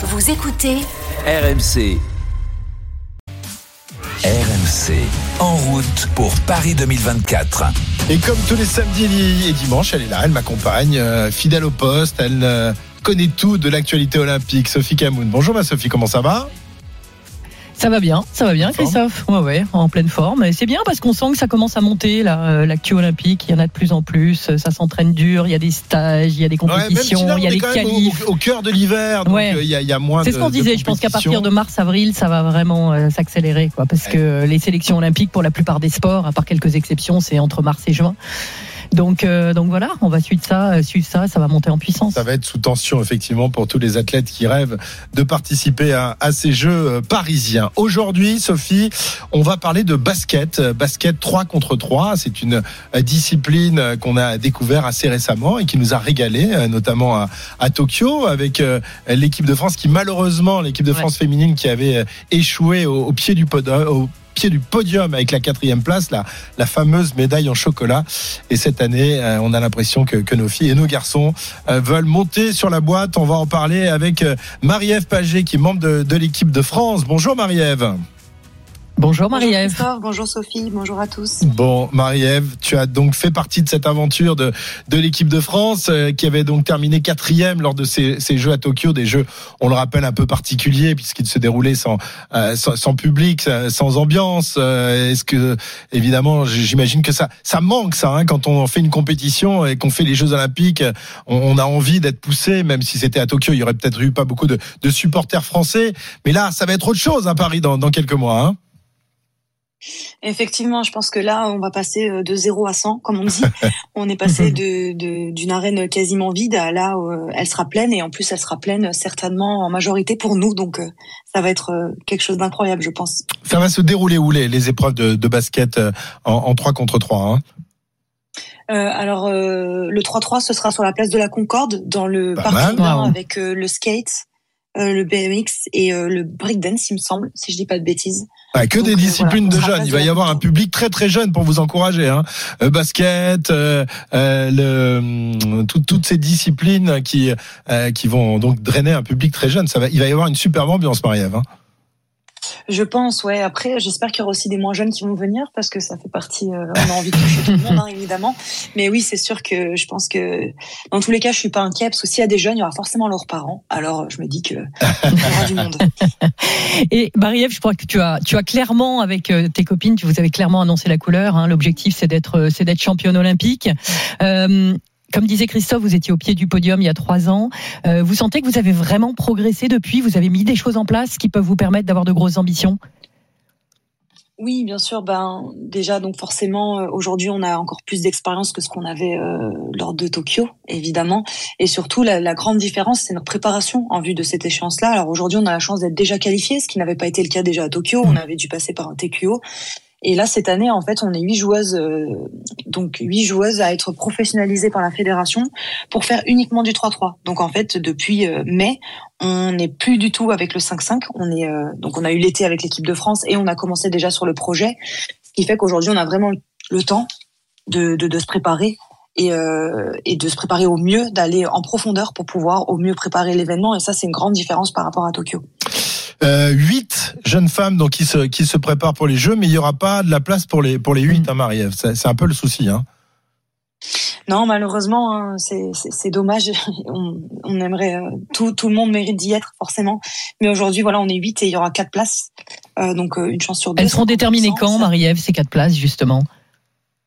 Vous écoutez RMC. RMC, en route pour Paris 2024. Et comme tous les samedis et dimanches, elle est là, elle m'accompagne, euh, fidèle au poste, elle euh, connaît tout de l'actualité olympique. Sophie Camoun. Bonjour ma Sophie, comment ça va? Ça va bien, ça va bien, Christophe. Ouais, ouais, en pleine forme. Et c'est bien parce qu'on sent que ça commence à monter, là, euh, l'actu olympique. Il y en a de plus en plus. Ça s'entraîne dur. Il y a des stages, il y a des compétitions, il y a des qualifs. Au, au, cœur de l'hiver, donc ouais. il, y a, il, y a, moins C'est ce qu'on disait. Je pense qu'à partir de mars-avril, ça va vraiment euh, s'accélérer, quoi. Parce ouais. que les sélections olympiques, pour la plupart des sports, à part quelques exceptions, c'est entre mars et juin. Donc, euh, donc voilà, on va suivre ça, euh, suivre ça, ça va monter en puissance. Ça va être sous tension effectivement pour tous les athlètes qui rêvent de participer à, à ces Jeux euh, parisiens. Aujourd'hui, Sophie, on va parler de basket, basket 3 contre 3. C'est une discipline qu'on a découvert assez récemment et qui nous a régalé, notamment à, à Tokyo, avec l'équipe de France qui malheureusement, l'équipe de France ouais. féminine qui avait échoué au, au pied du podium du podium avec la quatrième place, la, fameuse médaille en chocolat. Et cette année, euh, on a l'impression que, que, nos filles et nos garçons euh, veulent monter sur la boîte. On va en parler avec euh, Marie-Ève Paget, qui est membre de, de l'équipe de France. Bonjour Marie-Ève. Bonjour Marie-Ève. Bonjour, bonjour Sophie, bonjour à tous. Bon, Marie-Ève, tu as donc fait partie de cette aventure de, de l'équipe de France euh, qui avait donc terminé quatrième lors de ces, ces, Jeux à Tokyo, des Jeux, on le rappelle, un peu particuliers puisqu'ils se déroulaient sans, euh, sans, sans, public, sans ambiance. Euh, Est-ce que, évidemment, j'imagine que ça, ça manque ça hein, quand on fait une compétition et qu'on fait les Jeux Olympiques, on, on a envie d'être poussé, même si c'était à Tokyo, il y aurait peut-être eu pas beaucoup de, de, supporters français. Mais là, ça va être autre chose à Paris dans, dans quelques mois. Hein. Effectivement, je pense que là, on va passer de 0 à 100, comme on dit. on est passé de, de, d'une arène quasiment vide à là où elle sera pleine et en plus elle sera pleine certainement en majorité pour nous. Donc ça va être quelque chose d'incroyable, je pense. Ça va se dérouler où les, les épreuves de, de basket en, en 3 contre 3 hein? Euh, alors euh, le 3-3 ce sera sur la place de la Concorde dans le Pas parking mal, wow. avec euh, le skate, le BMX et le breakdance il me semble si je dis pas de bêtises. Ah, que des disciplines voilà, de jeunes. Il va y avoir un public très très jeune pour vous encourager. Hein. Euh, basket, euh, euh, le, tout, toutes ces disciplines qui qui vont donc drainer un public très jeune. Ça va, il va y avoir une superbe ambiance, Marie-Ève. Hein. Je pense, ouais. Après, j'espère qu'il y aura aussi des moins jeunes qui vont venir parce que ça fait partie. Euh, on a envie de toucher tout le monde, hein, évidemment. Mais oui, c'est sûr que je pense que dans tous les cas, je suis pas inquiet parce que s'il y a des jeunes, il y aura forcément leurs parents. Alors, je me dis que il y du monde. Et Marie-Ève, je crois que tu as, tu as clairement avec euh, tes copines, tu vous avez clairement annoncé la couleur. Hein. L'objectif, c'est d'être, c'est d'être championne olympique. Euh, comme disait Christophe, vous étiez au pied du podium il y a trois ans. Euh, vous sentez que vous avez vraiment progressé depuis? Vous avez mis des choses en place qui peuvent vous permettre d'avoir de grosses ambitions? Oui, bien sûr. Ben déjà, donc forcément, euh, aujourd'hui, on a encore plus d'expérience que ce qu'on avait euh, lors de Tokyo, évidemment. Et surtout, la, la grande différence, c'est notre préparation en vue de cette échéance-là. Alors aujourd'hui, on a la chance d'être déjà qualifié, ce qui n'avait pas été le cas déjà à Tokyo. On avait dû passer par un TQO. Et là, cette année, en fait, on est huit joueuses, euh, donc huit joueuses à être professionnalisées par la fédération pour faire uniquement du 3-3. Donc en fait, depuis euh, mai, on n'est plus du tout avec le 5-5. On est euh, donc on a eu l'été avec l'équipe de France et on a commencé déjà sur le projet, ce qui fait qu'aujourd'hui, on a vraiment le temps de, de, de se préparer et, euh, et, de se préparer au mieux, d'aller en profondeur pour pouvoir au mieux préparer l'événement. Et ça, c'est une grande différence par rapport à Tokyo. Euh, 8 jeunes femmes donc qui se qui se préparent pour les Jeux, mais il y aura pas de la place pour les pour les 8 mmh. hein, Marie-Ève. C'est un peu le souci. Hein. Non, malheureusement, hein, c'est dommage. On, on aimerait euh, tout, tout le monde mérite d'y être forcément, mais aujourd'hui, voilà, on est 8 et il y aura quatre places, euh, donc euh, une chance sur deux. Elles seront déterminées quand, Marie-Ève, ces quatre places justement?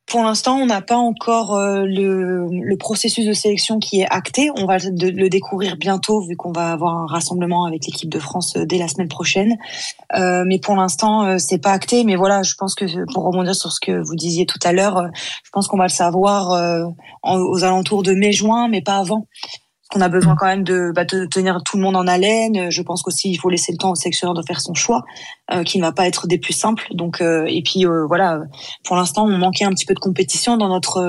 Pour l'instant, on n'a pas encore euh, le, le, processus de sélection qui est acté. On va le découvrir bientôt vu qu'on va avoir un rassemblement avec l'équipe de France euh, dès la semaine prochaine. Euh, mais pour l'instant, euh, c'est pas acté. Mais voilà, je pense que pour rebondir sur ce que vous disiez tout à l'heure, je pense qu'on va le savoir en, aux alentours de mai-juin, mais pas avant qu'on a besoin quand même de, bah, de, tenir tout le monde en haleine. Je pense qu'aussi il faut laisser le temps au sélectionneur de faire son choix, euh, qui ne va pas être des plus simples. Donc euh, et puis euh, voilà, pour l'instant on manquait un petit peu de compétition dans notre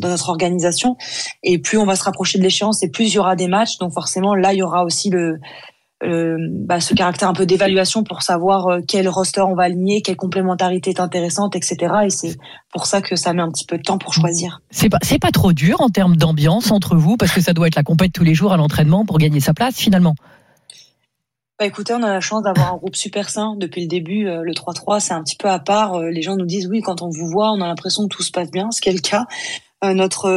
dans notre organisation. Et plus on va se rapprocher de l'échéance, et plus il y aura des matchs. Donc forcément là il y aura aussi le euh, bah, ce caractère un peu d'évaluation pour savoir euh, quel roster on va aligner, quelle complémentarité est intéressante, etc. Et c'est pour ça que ça met un petit peu de temps pour choisir. C'est pas c'est pas trop dur en termes d'ambiance entre vous parce que ça doit être la compète tous les jours à l'entraînement pour gagner sa place finalement? Bah écoutez, on a la chance d'avoir un groupe super sain depuis le début. Euh, le 3-3, c'est un petit peu à part. Les gens nous disent oui, quand on vous voit, on a l'impression que tout se passe bien, ce qui est le cas. Euh, notre,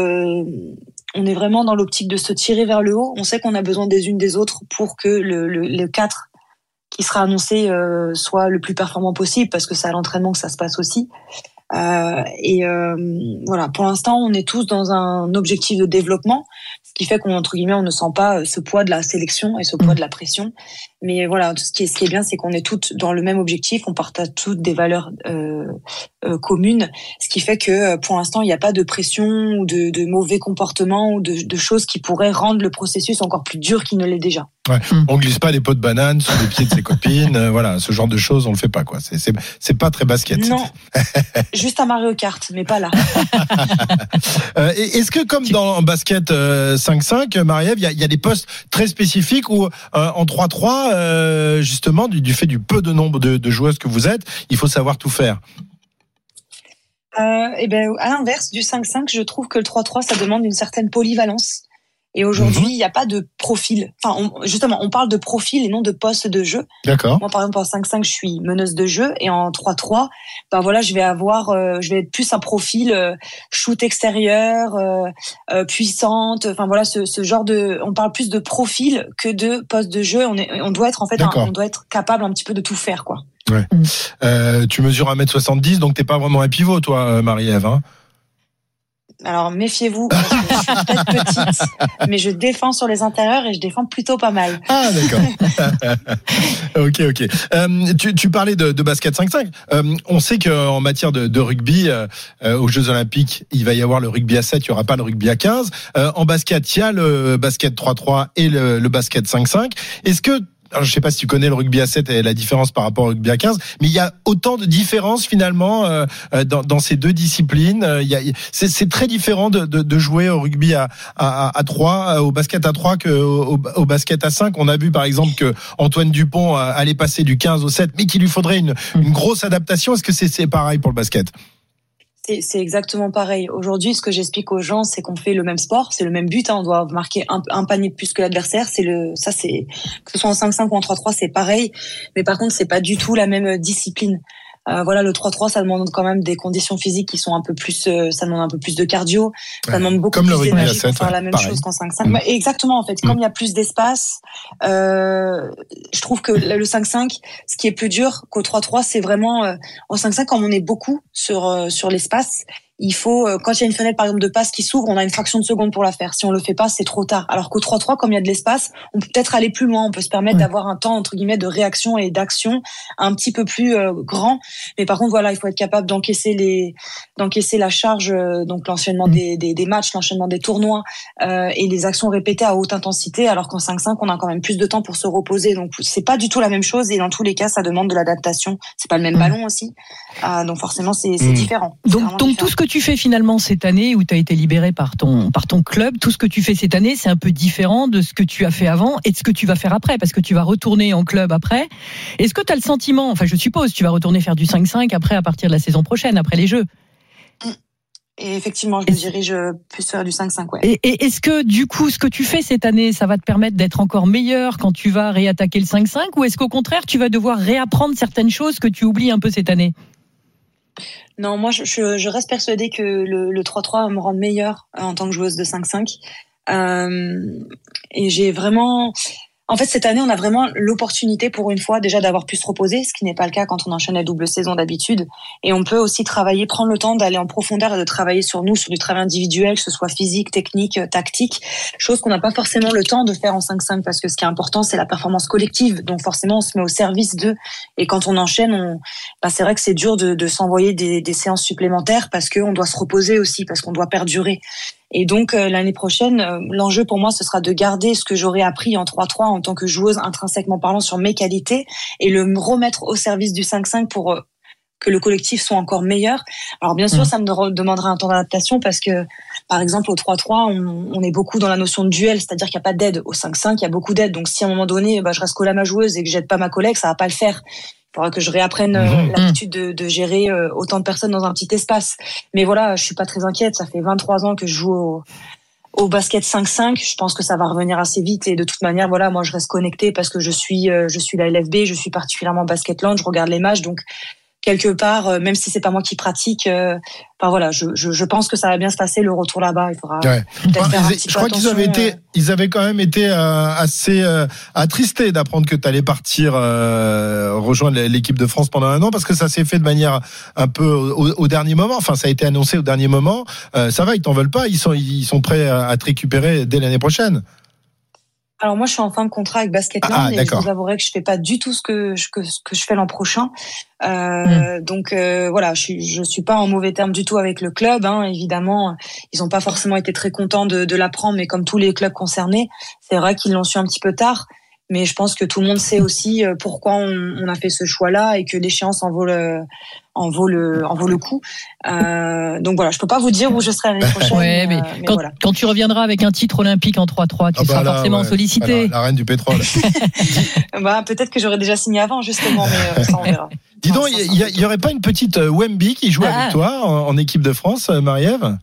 on est vraiment dans l'optique de se tirer vers le haut. On sait qu'on a besoin des unes des autres pour que le, le, le 4 qui sera annoncé soit le plus performant possible, parce que c'est à l'entraînement que ça se passe aussi. Euh, et euh, voilà, pour l'instant, on est tous dans un objectif de développement, ce qui fait qu'on entre guillemets, on ne sent pas ce poids de la sélection et ce poids mm. de la pression. Mais voilà, ce qui est, ce qui est bien, c'est qu'on est toutes dans le même objectif, on partage toutes des valeurs euh, euh, communes, ce qui fait que euh, pour l'instant, il n'y a pas de pression ou de, de mauvais comportements ou de, de, choses qui pourraient rendre le processus encore plus dur qu'il ne l'est déjà. Ouais. Mm. On glisse pas des pots de banane sur les pieds de ses copines, euh, voilà, ce genre de choses, on le fait pas quoi. C'est pas très basket. Non, juste à Mario Kart, mais pas là. euh, Est-ce que comme dans basket 5-5, Marie-Ève, il y a, y a, des postes très spécifiques où en 3-3 euh, justement, du, fait du peu de nombre de, joueuses que vous êtes, il faut savoir tout faire euh, et ben, à l'inverse du 5-5, je trouve que le 3-3, ça demande une certaine polyvalence. Et aujourd'hui, mhm. il n'y a pas de profil. Enfin, justement, on parle de profil et non de poste de jeu. D'accord. Moi, par exemple, en 5-5, je suis meneuse de jeu et en 3-3, ben voilà, je vais avoir, euh, je vais être plus un profil euh, shoot extérieur, euh, puissante. Enfin voilà, ce, ce, genre de, on parle plus de profil que de poste de jeu. On est, on doit être en fait, on doit être capable un petit peu de tout faire, quoi. Ouais. Mm. tu mesures 1m70, donc t'es pas vraiment un pivot, toi, Marie-Ève. Hein alors méfiez-vous, je suis peut-être petite, mais je défends sur les intérieurs et je défends plutôt pas mal. Ah d'accord. ok ok. Euh, tu, tu, parlais de, de basket 5-5. Euh, on sait qu'en matière de, de rugby, euh, euh, aux Jeux Olympiques, il va y avoir le rugby à 7, il n'y aura pas le rugby à 15. Euh, en basket, il y a le basket 3-3 et le, le basket 5-5. Est-ce que je sais pas si tu connais le rugby à 7 et la différence par rapport au rugby à 15, mais il y a autant de différences finalement euh, euh, dans, dans, ces deux disciplines. Euh, c'est, très différent de, de, de, jouer au rugby à, à, à 3, au basket à 3 que au, au, basket à 5. On a vu par exemple que Antoine Dupont allait passer du 15 au 7, mais qu'il lui faudrait une, une grosse adaptation. Est-ce que c'est, c'est pareil pour le basket? C'est exactement pareil. Aujourd'hui, ce que j'explique aux gens, c'est qu'on fait le même sport, c'est le même but. Hein. on doit marquer un, un, panier de plus que l'adversaire. C'est le, ça, c'est que ce soit en 5-5 ou en 3-3, c'est pareil. Mais par contre, c'est pas du tout la même discipline. Euh, voilà, le 3-3, ça demande quand même des conditions physiques qui sont un peu plus, euh, ça demande un peu plus de cardio, ça demande beaucoup comme plus d'énergie pour faire la même chose qu'en 5-5. Mm. Exactement, en fait, comme mm. il y a plus d'espace, euh, je trouve que le 5-5, ce qui est plus dur qu'au 3-3, c'est vraiment euh, en 5-5, comme on est beaucoup sur sur l'espace, il faut, euh, quand il y a une fenêtre par exemple de passe qui s'ouvre, on a une fraction de seconde pour la faire. Si on le fait pas, c'est trop tard. Alors qu'au 3-3, comme il y a de l'espace, on peut peut-être aller plus loin. On peut se permettre d'avoir un temps entre guillemets de réaction et d'action un petit peu plus euh, grand. Mais par contre, voilà, il faut être capable d'encaisser les, d'encaisser la charge, euh, donc l'enchaînement mm. des, des, des, matchs, l'enchaînement des tournois euh, et les actions répétées à haute intensité. Alors qu'en 5-5, on a quand même plus de temps pour se reposer. Donc c'est pas du tout la même chose. Et dans tous les cas, ça demande de l'adaptation. C'est pas le même mm. ballon aussi. donc forcément, c'est mm. différent. Donc, donc tout ce que tu fais finalement cette année où tu as été libéré par ton, par ton club, tout ce que tu fais cette année, c'est un peu différent de ce que tu as fait avant et de ce que tu vas faire après, parce que tu vas retourner en club après. Est-ce que tu as le sentiment, enfin je suppose, tu vas retourner faire du 5-5 après à partir de la saison prochaine, après les Jeux? Et effectivement, je me dirige plus faire du 5-5. Ouais. Et, est-ce que du coup, ce que tu fais cette année, ça va te permettre d'être encore meilleur quand tu vas réattaquer le 5-5 ou est-ce qu'au contraire, tu vas devoir réapprendre certaines choses que tu oublies un peu cette année? Non, moi, je, reste persuadée que le, 3-3 va me rendre meilleure euh, en tant que joueuse de 5-5. Euh, et j'ai vraiment, en fait, cette année, on a vraiment l'opportunité pour une fois déjà d'avoir pu se reposer, ce qui n'est pas le cas quand on enchaîne la double saison d'habitude. Et on peut aussi travailler, prendre le temps d'aller en profondeur et de travailler sur nous, sur du travail individuel, que ce soit physique, technique, tactique, chose qu'on n'a pas forcément le temps de faire en 5-5 parce que ce qui est important, c'est la performance collective. Donc forcément, on se met au service d'eux. Et quand on enchaîne, on, bah, c'est vrai que c'est dur de, s'envoyer des séances supplémentaires parce qu'on doit se reposer aussi, parce qu'on doit perdurer. Et donc euh, l'année prochaine, euh, l'enjeu pour moi, ce sera de garder ce que j'aurais appris en 3-3 en tant que joueuse intrinsèquement parlant sur mes qualités et le remettre au service du 5-5 pour euh, que le collectif soit encore meilleur. Alors bien sûr, mmh. ça me demandera un temps d'adaptation parce que, par exemple, au 3-3, on, est beaucoup dans la notion de duel, c'est-à-dire qu'il n'y a pas d'aide. Au 5-5, il y a beaucoup d'aide. Donc si à un moment donné, bah, je reste collé à ma joueuse et que j'aide pas ma collègue, ça va pas le faire. Faudra que je réapprenne mmh. l'habitude de, de, gérer autant de personnes dans un petit espace. Mais voilà, je suis pas très inquiète. Ça fait 23 ans que je joue au, au basket 5-5, je pense que ça va revenir assez vite et de toute manière, voilà, moi je reste connecté parce que je suis, euh, je suis la LFB, je suis particulièrement Basketland, je regarde les matchs, donc quelque part, euh, même si c'est pas moi qui pratique, euh, enfin voilà, je, je, je, pense que ça va bien se passer le retour là-bas. Il faudra ouais. faire un petit je crois qu'ils avaient été, ils avaient quand même été assez attristés d'apprendre que tu allais partir rejoindre l'équipe de France pendant un an parce que ça s'est fait de manière un peu au, au, dernier moment. Enfin, ça a été annoncé au dernier moment. ça va, ils t'en veulent pas. Ils sont, ils sont prêts à te récupérer dès l'année prochaine. Alors moi, je suis en fin de contrat avec Basketland ah, et je vous avouerai que je fais pas du tout ce que je, que, ce que je fais l'an prochain. Euh, hmm. Donc euh, voilà, je suis, je suis pas en mauvais terme du tout avec le club. Hein. Évidemment, ils n'ont pas forcément été très contents de, de l'apprendre, mais comme tous les clubs concernés, c'est vrai qu'ils l'ont su un petit peu tard mais je pense que tout le monde sait aussi euh, pourquoi on, a fait ce choix-là et que l'échéance en vaut le, en vaut le, en vaut le coup. Euh, donc voilà, je peux pas vous dire où je serai l'année prochaine. Ouais, mais, quand, quand, tu reviendras avec un titre olympique en 3-3, tu ah bah seras forcément sollicité. la reine du pétrole. bah, peut-être que j'aurais déjà signé avant, justement, mais euh, ça on verra. Dis donc, il y, aurait pas une petite Wemby qui joue avec ah. toi en, équipe de France, Marie-Ève?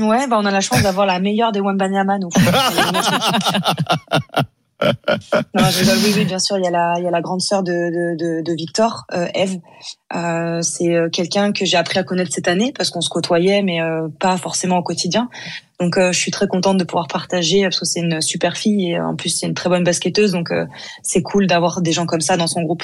Ouais, bah on a la chance d'avoir la meilleure des Wembanyama, nous. oui, oui, bien sûr, il y a la, il y a la grande sœur de, de, de, Victor, euh, Eve. Euh, c'est euh, quelqu'un que j'ai appris à connaître cette année parce qu'on se côtoyait, mais euh, pas forcément au quotidien. Donc, je suis très contente de pouvoir partager parce que c'est une super fille et en plus c'est une très bonne basketteuse. Donc, c'est cool d'avoir des gens comme ça dans son groupe.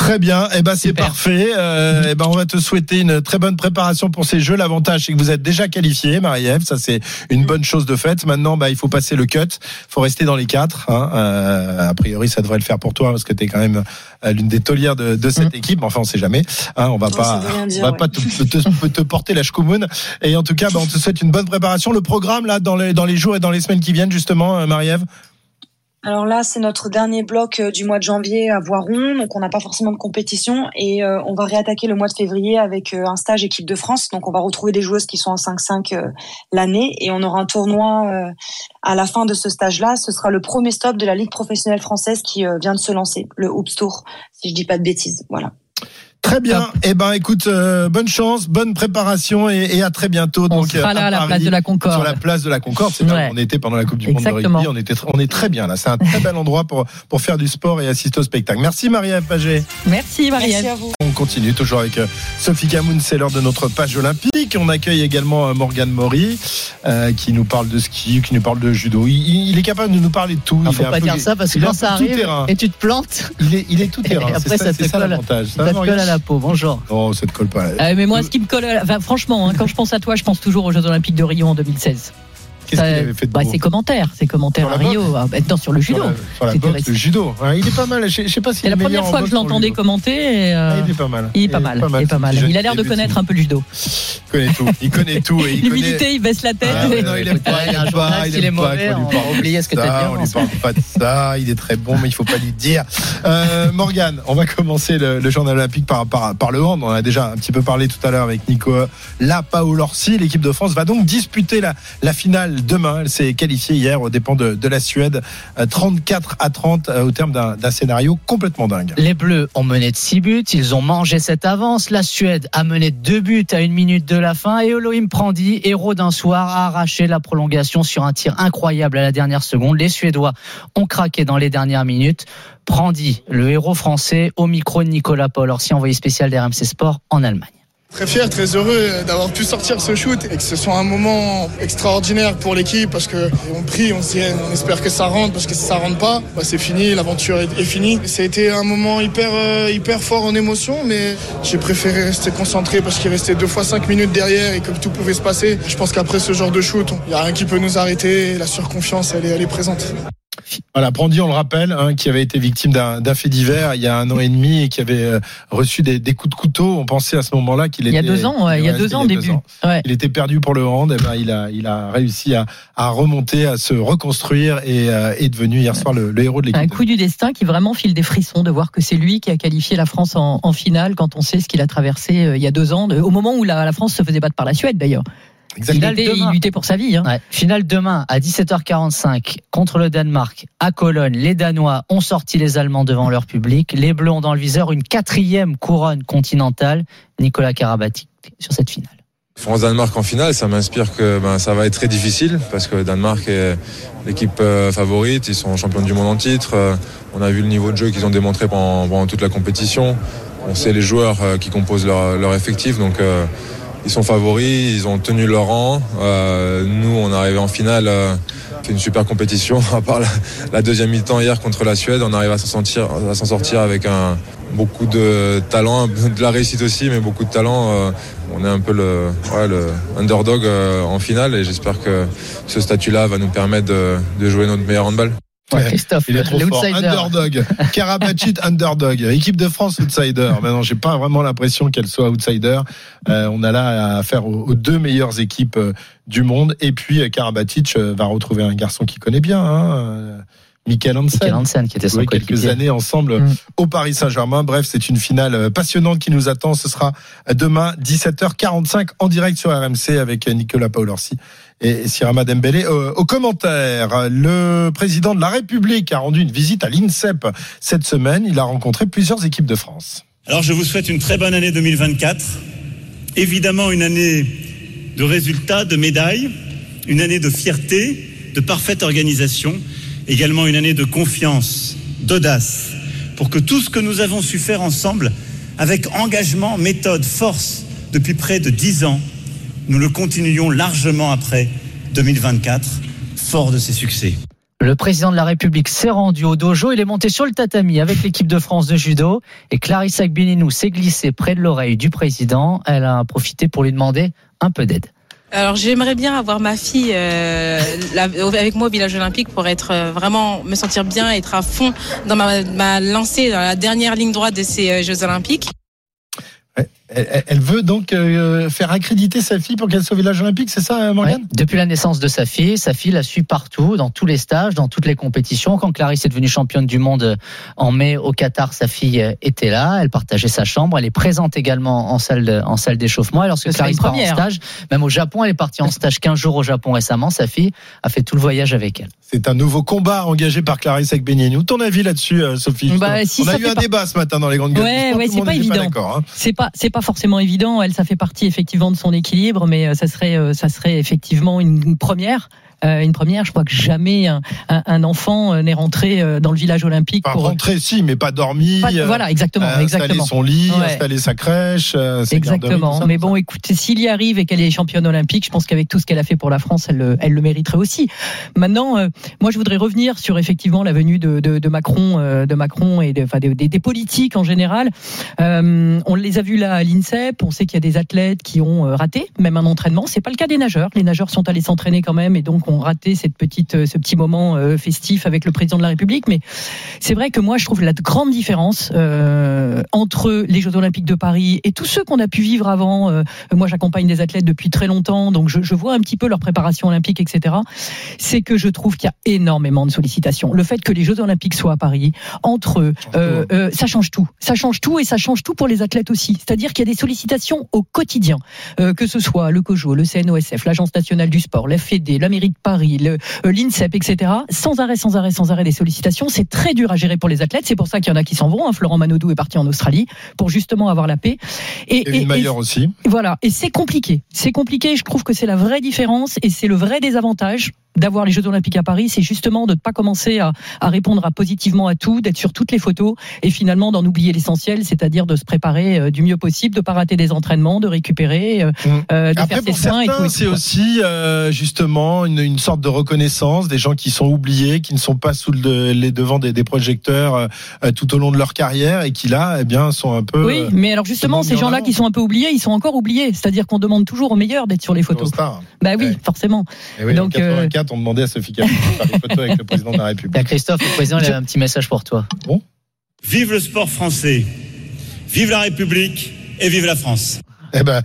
Très bien, et eh ben c'est parfait. Euh, eh ben on va te souhaiter une très bonne préparation pour ces jeux. L'avantage c'est que vous êtes déjà qualifié, Marie-Ève, ça c'est une bonne chose de fait. Maintenant, bah il faut passer le cut, faut rester dans les quatre. Hein. Euh, a priori, ça devrait le faire pour toi parce que tu es quand même euh, l'une des taulières de, de cette mm. équipe. Enfin, on sait jamais. Hein, on va pas, on va pas te, te, te, porter la chkoumoun. Et en tout cas, bah, on te souhaite une bonne préparation. Le programme là dans les dans les jours et dans les semaines qui viennent justement, euh, Marie-Ève? Alors là, c'est notre dernier bloc euh, du mois de janvier à Voiron, donc on n'a pas forcément de compétition et euh, on va réattaquer le mois de février avec euh, un stage équipe de France. Donc on va retrouver des joueuses qui sont en 5-5 l'année et on aura un tournoi à la fin de ce stage-là. Ce sera le premier stop de la Ligue professionnelle française qui vient de se lancer, le Hoops Tour, si je dis pas de bêtises. Voilà. Très bien. Eh ben, écoute, euh, bonne chance, bonne préparation et, à très bientôt. On donc, sera là à, la place de la Concorde. Sur la place de la Concorde, c'est on était pendant la Coupe du Monde de rugby. On était, on est très bien là. C'est un très bel endroit pour pour faire du sport et assister au spectacle. Merci Marie-Ève Pagé. Merci Marie-Ève. On continue toujours avec euh, Sophie Camoun. C'est l'heure de notre page olympique. On accueille également euh, Morgane Maury, qui nous parle de ski, qui nous parle de judo. Il, est capable de nous parler de tout. Il faut pas dire ça parce que quand ça arrive et tu te plantes, il est, il est tout terrain. Après, ça, ça, l'avantage. Ça te colle à la Bonjour. Oh, ça te colle pas. Euh, mais moi, ce qui me colle, enfin, franchement, hein, quand je pense à toi, je pense toujours aux Jeux Olympiques de Rio en 2016. Qu'est-ce qu'il avait fait de bah, Ses commentaires, ses commentaires à Rio, ah, non, sur le judo. Sur la, boxe, le judo. il est pas mal. Je, sais pas si. C'est la première fois que je l'entendais commenter. Euh, ah, il est pas mal. Il est pas mal. Il est pas mal. Il a l'air de connaître un peu le judo. Il connaît tout. Il connaît tout. L'humilité, il baisse la tête. Ah, non, il aime pas. Il aime pas. Il est mauvais. On va oublier ce que t'as dit. On lui parle pas de ça. Il est très bon, mais il faut pas lui dire. Euh, Morgane, on va commencer le journal olympique par par le hand. On a déjà un petit peu parlé tout à l'heure avec Nico Lapaolorsi. L'équipe de France va donc disputer la finale demain. Elle s'est qualifié hier aux dépens de, la Suède, 34 euh, à 30 euh, au terme d'un scénario complètement dingue. Les Bleus ont mené de 6 buts, ils ont mangé cette avance. La Suède a mené 2 buts à une minute de la fin et Elohim Prandi, héros d'un soir, a arraché la prolongation sur un tir incroyable à la dernière seconde. Les Suédois ont craqué dans les dernières minutes. Prandi, le héros français, au micro de Nicolas Paul, si envoyé spécial d'RMC Sport en Allemagne. Très fier, très heureux d'avoir pu sortir ce shoot et que ce soit un moment extraordinaire pour l'équipe parce que on prie, on, on espère que ça rentre parce que si ça rentre pas, bah c'est fini, l'aventure est, finie. Ça a été un moment hyper euh, hyper fort en émotion, mais j'ai préféré rester concentré parce qu'il restait deux fois cinq minutes derrière et que tout pouvait se passer. Je pense qu'après ce genre de shoot, il y a rien qui peut nous arrêter. La surconfiance, est, elle est présente. Voilà, Brandy, on le rappelle, hein, qui avait été victime d'un fait divers il y a un an et demi et qui avait euh, reçu des, des, coups de couteau. On pensait à ce moment-là qu'il était. Il y a deux ans, ouais, il y a deux ans début. Il était perdu pour le hand. Et ben, il a, il a réussi à, à remonter, à se reconstruire et euh, est devenu hier soir le, le héros de l'équipe. Un coup du destin qui vraiment file des frissons de voir que c'est lui qui a qualifié la France en, en finale quand on sait ce qu'il a traversé euh, il y a deux ans, au moment où la, la France se faisait battre par la Suède d'ailleurs. Finale il, luttait pour sa vie. Hein. finale demain à 17h45 contre le Danemark à Cologne. Les Danois ont sorti les Allemands devant leur public. Les Bleus ont dans le viseur une quatrième couronne continentale. Nicolas Karabatic sur cette finale France-Danemark en finale, ça m'inspire que ben, ça va être très difficile parce que Danemark est l'équipe euh, favorite, ils sont champions du monde en titre. Euh, on a vu le niveau de jeu qu'ils ont démontré pendant, pendant, toute la compétition. On sait les joueurs euh, qui composent leur, leur effectif, donc ils sont favoris, ils ont tenu leur rang. nous, on est arrivé en finale. C'est une super compétition. À part la, la deuxième mi-temps hier contre la Suède, on arrive à s'en sortir, à s'en sortir avec un, beaucoup de talent, de la réussite aussi, mais beaucoup de talent. Euh, on est un peu le, ouais, le underdog euh, en finale et j'espère que ce statut-là va nous permettre de, de jouer notre meilleur handball. Ouais, Christophe, il est trop fort. Underdog. Karabachit, underdog. Équipe de France, outsider. Maintenant, j'ai pas vraiment l'impression qu'elle soit outsider. Euh, on a là à faire aux, deux meilleures équipes euh, du monde. Et puis, Karabatic va retrouver un garçon qu'il connaît bien. Hein. Michael Hansen. qui était son quelques années ensemble mm. au Paris Saint-Germain. Bref, c'est une finale euh, passionnante qui nous attend. Ce sera demain 17h45 en direct sur RMC avec Nicolas Paolorsi et Sirama Dembélé. Euh, au commentaire, le président de la République a rendu une visite à l'INSEP cette semaine. Il a rencontré plusieurs équipes de France. Alors je vous souhaite une très bonne année 2024. Évidemment une année de résultats, de médailles, une année de fierté, de parfaite organisation également une année de confiance, d'audace, pour que tout ce que nous avons su faire ensemble, avec engagement, méthode, force, depuis près de dix ans, nous le continuions largement après 2024, fort de ses succès. Le président de la République s'est rendu au dojo. Il est monté sur le tatami avec l'équipe de France de judo. Et Clarissa Gbininou s'est glissée près de l'oreille du président. Elle a profité pour lui demander un peu d'aide. Alors j'aimerais bien avoir ma fille euh, avec moi au village olympique pour être euh, vraiment me sentir bien, être à fond dans ma, ma lancée dans la dernière ligne droite de ces euh, Jeux olympiques. Elle veut donc euh, faire accréditer sa fille pour qu'elle soit au village olympique, c'est ça, Morgane Depuis la naissance de sa fille, sa fille la suit partout, dans tous les stages, dans toutes les compétitions. Quand Clarisse est devenue championne du monde euh, en mai au Qatar, sa fille euh, était là, elle partageait sa chambre, elle est présente également en salle en salle d'échauffement. Et lorsque Clarisse part en stage, même au Japon, elle est partie en stage 15 jours au Japon récemment, sa fille a fait tout le voyage avec elle. C'est un nouveau combat engagé par Clarisse avec Benienou. Ton avis là-dessus, Sophie? Bah, On a eu un débat ce matin dans les grandes gueules. Ouais, c'est pas évident. Hein. C'est pas, c'est pas forcément évident elle, ça fait partie effectivement de son équilibre, mais euh, ça serait, euh, ça serait effectivement une première. Euh, une première. Je crois que jamais un, un, enfant euh, n'est rentré euh, dans le village olympique. Pas pour... rentrer, si, mais pas dormi. voilà, exactement, exactement. son lit, installer sa crèche. exactement. mais bon, écoute, s'il y arrive et qu'elle est championne olympique, je pense qu'avec tout ce qu'elle a fait pour la France, elle, elle le mériterait aussi. Maintenant, moi, je voudrais revenir sur effectivement la venue de, de, de Macron, de Macron et de, enfin, des, des, politiques en général. on les a vus là à l'INSEP. On sait qu'il y a des athlètes qui ont raté même un entraînement. C'est pas le cas des nageurs. Les nageurs sont allés s'entraîner quand même et donc ont raté cette petite, euh, ce petit moment euh, festif avec le président de la République. Mais c'est vrai que moi, je trouve la grande différence euh, entre les Jeux Olympiques de Paris et tous ceux qu'on a pu vivre avant. moi, j'accompagne des athlètes depuis très longtemps, donc je, je, vois un petit peu leur préparation olympique, etc. C'est que je trouve qu'il y a énormément de sollicitations. Le fait que les Jeux Olympiques soient à Paris, entre eux, euh, ça change tout. Ça change tout et ça change tout pour les athlètes aussi. C'est-à-dire qu'il y a des sollicitations au quotidien, que ce soit le COJO, le CNOSF, l'Agence nationale du sport, la FED, l'Amérique Paris, euh, l'INSEP, etc. Sans arrêt, sans arrêt, sans arrêt des sollicitations. C'est très dur à gérer pour les athlètes. C'est pour ça qu'il y en a qui s'en vont. Hein. Florent Manodou est parti en Australie pour justement avoir la paix. Et, et, et aussi. Voilà. Et c'est compliqué. C'est compliqué. Je trouve que c'est la vraie différence et c'est le vrai désavantage d'avoir les Jeux Olympiques à Paris, c'est justement de ne pas commencer à, répondre à positivement à tout, d'être sur toutes les photos et finalement d'en oublier l'essentiel, c'est-à-dire de se préparer euh, du mieux possible, de pas rater des entraînements, de récupérer, euh, mmh. euh, de faire ses soins et tout. C'est aussi justement une, sorte de reconnaissance des gens qui sont oubliés, qui ne sont pas sous les devants des, projecteurs tout au long de leur carrière et qui là, eh bien, sont un peu. Oui, mais alors justement, ces gens-là qui sont un peu oubliés, ils sont encore oubliés. C'est-à-dire qu'on demande toujours aux meilleurs d'être sur les photos. Bah oui, forcément. Donc on demandait à Sophie de faire des photos avec le président de la République. Christophe, le président, il a un petit message pour toi. Bon. Vive le sport français, vive la République et vive la France. Eh ben,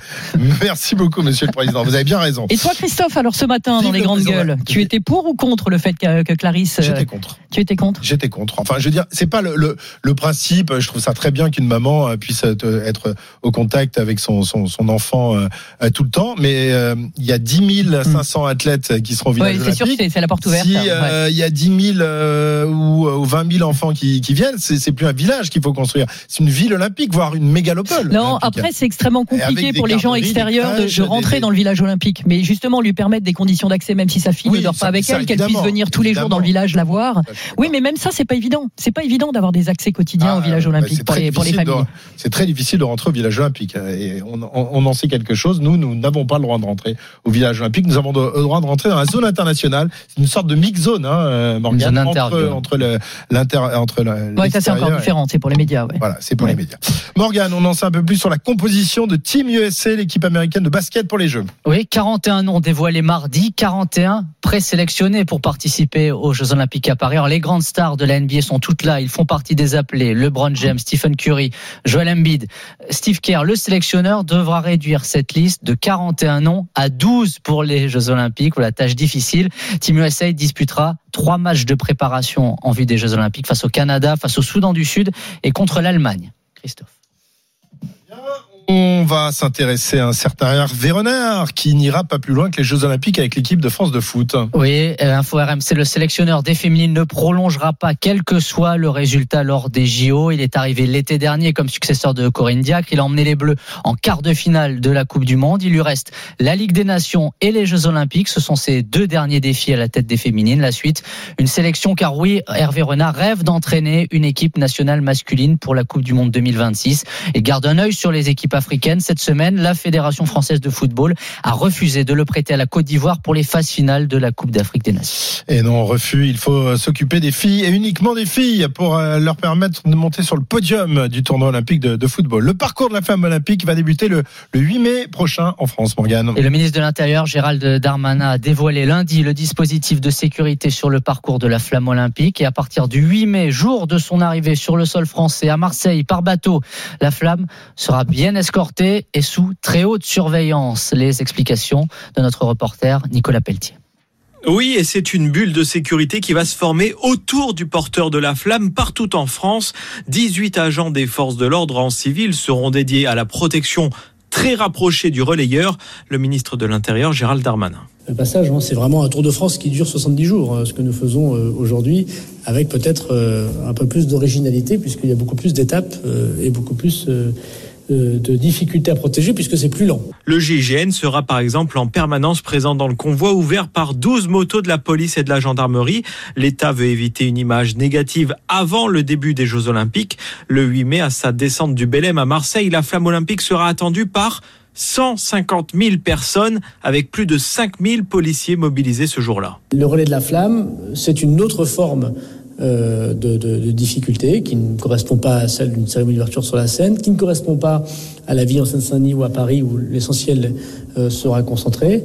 merci beaucoup, Monsieur le Président. Vous avez bien raison. Et toi, Christophe, alors ce matin dans les grandes gueules, tu étais pour ou contre le fait que, que Clarisse J'étais euh, contre. Tu étais contre? J'étais contre. Enfin, je veux dire, c'est pas le, le, le, principe. Je trouve ça très bien qu'une maman euh, puisse être au contact avec son, son, son enfant euh, tout le temps, mais il y a 10 500 mm. athlètes qui seront au village C'est sûr, c'est la porte ouverte. Si il y a 10 000 ou, ou, 20 000 enfants qui, qui viennent, c'est plus un village qu'il faut construire. C'est une ville olympique, voire une mégalopole. Non, après c'est extrêmement compliqué compliqué pour les gens extérieurs de, rentrer dans le village olympique. Mais justement, lui permettre des conditions d'accès, même si sa fille ne dort pas avec elle, qu'elle puisse venir tous les jours dans le village la voir. Oui, mais même ça, c'est pas évident. C'est pas évident d'avoir des accès quotidiens au ah, village olympique pour les, familles. C'est très difficile de rentrer au village olympique. Et on, on, en sait quelque chose. Nous, nous n'avons pas le droit de rentrer au village olympique. Nous avons le droit de rentrer dans la zone internationale. C'est une sorte de mix zone, hein, euh, Morgane, entre, entre l'inter, entre ouais, ça c'est encore différent. C'est pour les médias. Ouais. Voilà, c'est pour les médias. Morgane, on en sait un peu plus sur la composition de Team USA, l'équipe américaine de basket pour les Jeux. Oui, 41 noms dévoilés mardi, 41 présélectionnés pour participer aux Jeux Olympiques à Paris. Alors, les grandes stars de la NBA sont toutes là. Ils font partie des appelés. LeBron James, Stephen Curry, Joel Embiid, Steve Kerr. Le sélectionneur devra réduire cette liste de 41 noms à 12 pour les Jeux Olympiques. Voilà, tâche difficile. Team USA disputera trois matchs de préparation en vue des Jeux Olympiques face au Canada, face au Soudan du Sud et contre l'Allemagne. Christophe. On va s'intéresser à un certain Hervé Renard qui n'ira pas plus loin que les Jeux Olympiques avec l'équipe de France de foot. Oui, euh, Info RMC, le sélectionneur des féminines ne prolongera pas quel que soit le résultat lors des JO. Il est arrivé l'été dernier comme successeur de Corinne Diacre. Il a emmené les Bleus en quart de finale de la Coupe du Monde. Il lui reste la Ligue des Nations et les Jeux Olympiques. Ce sont ses deux derniers défis à la tête des féminines. La suite, une sélection car oui, Hervé Renard rêve d'entraîner une équipe nationale masculine pour la Coupe du Monde 2026 et garde un œil sur les équipes africaine. Cette semaine, la Fédération française de football a refusé de le prêter à la Côte d'Ivoire pour les phases finales de la Coupe d'Afrique des Nations. Et non, refus, il faut s'occuper des filles et uniquement des filles pour euh, leur permettre de monter sur le podium du tournoi olympique de, football. Le parcours de la femme olympique va débuter le, 8 mai prochain en France, Morgane. Et le ministre de l'Intérieur, Gérald Darmanin, a dévoilé lundi le dispositif de sécurité sur le parcours de la flamme olympique. Et à partir du 8 mai, jour de son arrivée sur le sol français à Marseille par bateau, la flamme sera bien escorté et sous très haute surveillance. Les explications de notre reporter Nicolas Pelletier. Oui, et c'est une bulle de sécurité qui va se former autour du porteur de la flamme partout en France. 18 agents des forces de l'ordre en civil seront dédiés à la protection très rapprochée du relayeur, le ministre de l'Intérieur Gérald Darmanin. Le passage, hein, c'est vraiment un Tour de France qui dure 70 jours, hein, ce que nous faisons euh, aujourd'hui, avec peut-être euh, un peu plus d'originalité, puisqu'il y a beaucoup plus d'étapes euh, et beaucoup plus de difficultés à protéger puisque c'est plus lent. Le GIGN sera par exemple en permanence présent dans le convoi ouvert par 12 motos de la police et de la gendarmerie. L'État veut éviter une image négative avant le début des Jeux Olympiques. Le 8 mai, à sa descente du Belém à Marseille, la flamme olympique sera attendue par 150 000 personnes avec plus de 5 000 policiers mobilisés ce jour-là. Le relais de la flamme, c'est une autre forme euh, de, de, de, difficultés qui ne correspond pas à celle d'une cérémonie d'ouverture sur la scène, qui ne correspond pas à la vie en Seine-Saint-Denis ou à Paris où l'essentiel euh, sera concentré.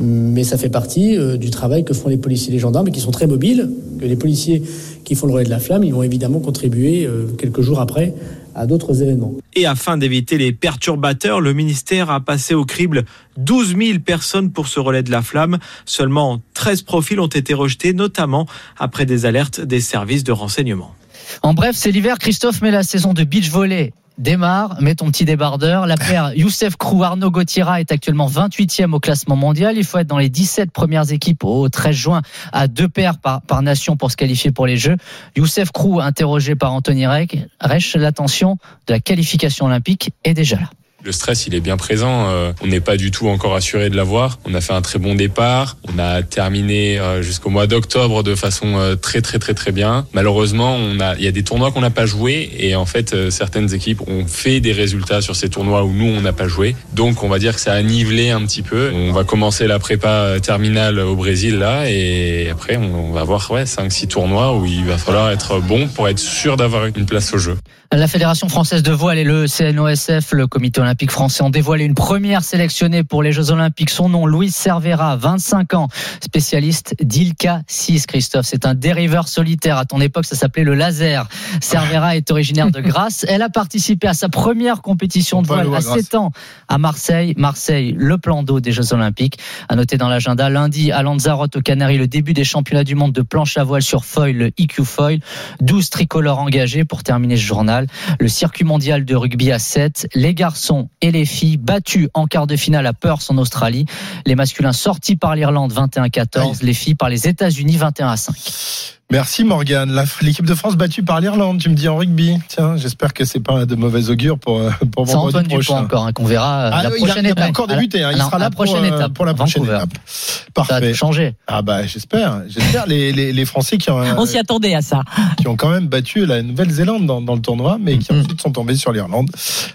Mais ça fait partie euh, du travail que font les policiers et les gendarmes, qui sont très mobiles. Que les policiers qui font le relais de la flamme, ils vont évidemment contribuer quelques jours après à d'autres événements. Et afin d'éviter les perturbateurs, le ministère a passé au crible 12 000 personnes pour ce relais de la flamme. Seulement 13 profils ont été rejetés, notamment après des alertes des services de renseignement. En bref, c'est l'hiver, Christophe, mais la saison de beach volley démarre. Mets ton petit débardeur. La paire Youssef Krou Arnaud Gauthiera est actuellement 28e au classement mondial. Il faut être dans les 17 premières équipes au 13 juin à deux paires par, par nation pour se qualifier pour les Jeux. Youssef Krou, interrogé par Anthony Reich, l'attention de la qualification olympique est déjà là. Le stress, il est bien présent. Euh, on n'est pas du tout encore assuré de l'avoir. On a fait un très bon départ. On a terminé euh, jusqu'au mois d'octobre de façon euh, très très très très bien. Malheureusement, il y a des tournois qu'on n'a pas joués et en fait, certaines équipes ont fait des résultats sur ces tournois où nous on n'a pas joué. Donc, on va dire que ça a nivelé un petit peu. On va commencer la prépa terminale au Brésil là et après, on va avoir ouais 5-6 tournois où il va falloir être bon pour être sûr d'avoir une place au jeu. La Fédération française de voile et le CNOSF, le comité olympique français, ont dévoilé une première sélectionnée pour les Jeux olympiques. Son nom, Louise Cervera, 25 ans, spécialiste d'Ilka 6, Christophe. C'est un dériveur solitaire. À ton époque, ça s'appelait le laser. Cervera est originaire de Grasse. Elle a participé à sa première compétition de voile à 7 ans à Marseille. Marseille, le plan d'eau des Jeux olympiques. À noter dans l'agenda, lundi à Lanzarote aux Canaries, le début des championnats du monde de planche à voile sur foil, le IQ foil. 12 tricolores engagés pour terminer ce journal. Le circuit mondial de rugby à 7, les garçons et les filles battus en quart de finale à Perth en Australie. Les masculins sortis par l'Irlande 21-14, les filles par les États-Unis 21 5. Merci Morgane. L'équipe de France battue par l'Irlande, tu me dis en rugby. Tiens, j'espère que c'est pas de mauvais augure pour, euh, pour vendredi Antoine Dupont prochain. encore, hein, qu'on verra euh, Ah, la non, il a- prochaine il a étape. pas encore À la- débuté, hein. il sera là la pour, prochaine euh, étape. pour la prochaine Vancouver. étape. Ça a Parfait. tout changé. Ah bah j'espère, j'espère les, les, les Français qui ont, On s'y attendait à ça. qui ont quand même battu la Nouvelle-Zélande dans, dans le tournoi, mais qui Mhm. ensuite sont tombés sur l'Irlande.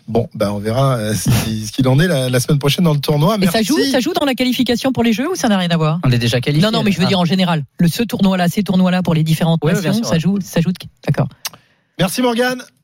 Bon, ben on verra ce qui- ce qu'il en est la, la semaine prochaine dans le tournoi. Et ça Merci. joue, ça joue dans la qualification pour les Jeux ou ça n'a rien à voir? On est déjà qualifié. Non, non, mais je veux Ah. dire en général. Le ce tournoi-là, ces tournois-là pour les différentes Ouais, nations, ça joue, ça joue. D'accord. Merci Morgane.